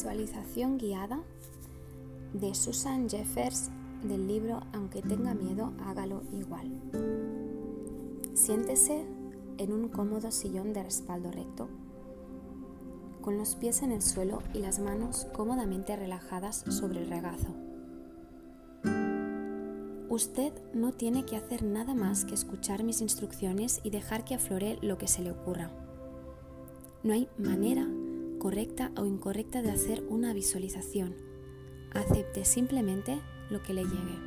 Visualización guiada de Susan Jeffers del libro Aunque tenga miedo, hágalo igual. Siéntese en un cómodo sillón de respaldo recto, con los pies en el suelo y las manos cómodamente relajadas sobre el regazo. Usted no tiene que hacer nada más que escuchar mis instrucciones y dejar que aflore lo que se le ocurra. No hay manera correcta o incorrecta de hacer una visualización. Acepte simplemente lo que le llegue.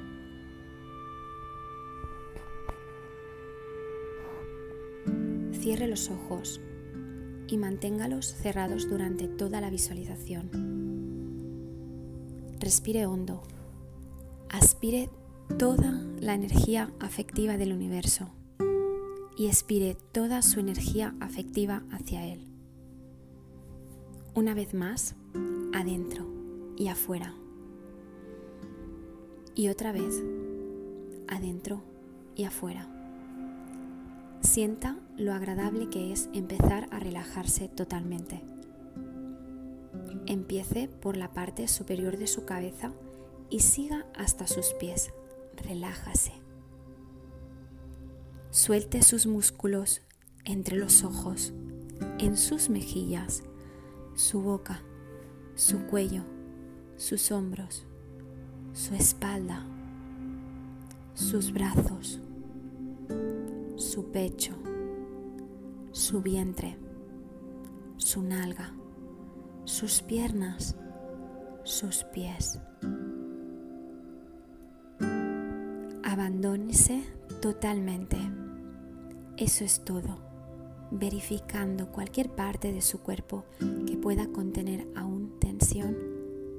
Cierre los ojos y manténgalos cerrados durante toda la visualización. Respire hondo. Aspire toda la energía afectiva del universo y expire toda su energía afectiva hacia él. Una vez más, adentro y afuera. Y otra vez, adentro y afuera. Sienta lo agradable que es empezar a relajarse totalmente. Empiece por la parte superior de su cabeza y siga hasta sus pies. Relájase. Suelte sus músculos entre los ojos, en sus mejillas su boca, su cuello, sus hombros, su espalda, sus brazos, su pecho, su vientre, su nalga, sus piernas, sus pies. Abandónese totalmente. Eso es todo verificando cualquier parte de su cuerpo que pueda contener aún tensión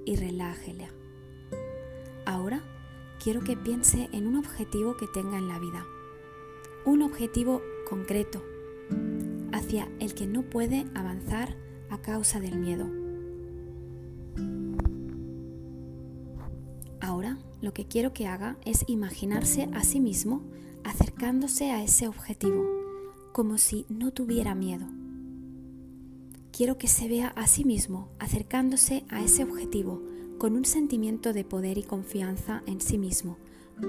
y relájela. Ahora quiero que piense en un objetivo que tenga en la vida, un objetivo concreto hacia el que no puede avanzar a causa del miedo. Ahora lo que quiero que haga es imaginarse a sí mismo acercándose a ese objetivo como si no tuviera miedo. Quiero que se vea a sí mismo acercándose a ese objetivo con un sentimiento de poder y confianza en sí mismo,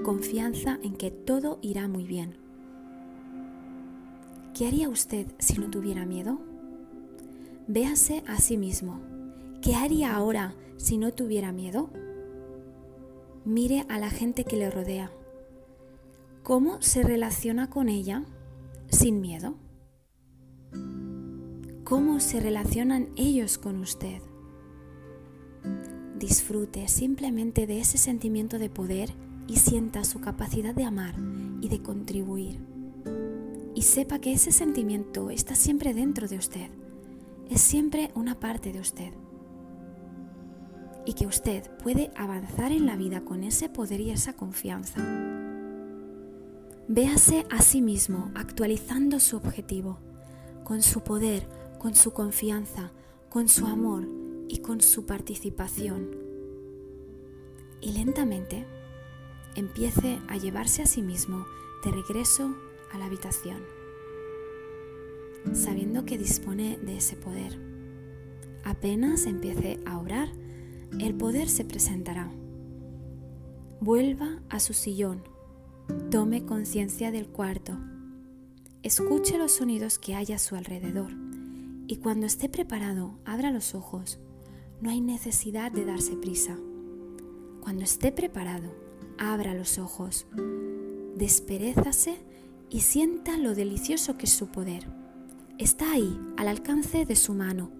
confianza en que todo irá muy bien. ¿Qué haría usted si no tuviera miedo? Véase a sí mismo. ¿Qué haría ahora si no tuviera miedo? Mire a la gente que le rodea. ¿Cómo se relaciona con ella? Sin miedo? ¿Cómo se relacionan ellos con usted? Disfrute simplemente de ese sentimiento de poder y sienta su capacidad de amar y de contribuir. Y sepa que ese sentimiento está siempre dentro de usted, es siempre una parte de usted. Y que usted puede avanzar en la vida con ese poder y esa confianza. Véase a sí mismo actualizando su objetivo, con su poder, con su confianza, con su amor y con su participación. Y lentamente empiece a llevarse a sí mismo de regreso a la habitación, sabiendo que dispone de ese poder. Apenas empiece a orar, el poder se presentará. Vuelva a su sillón Tome conciencia del cuarto. Escuche los sonidos que hay a su alrededor y cuando esté preparado, abra los ojos. No hay necesidad de darse prisa. Cuando esté preparado, abra los ojos. Desperezase y sienta lo delicioso que es su poder. Está ahí, al alcance de su mano.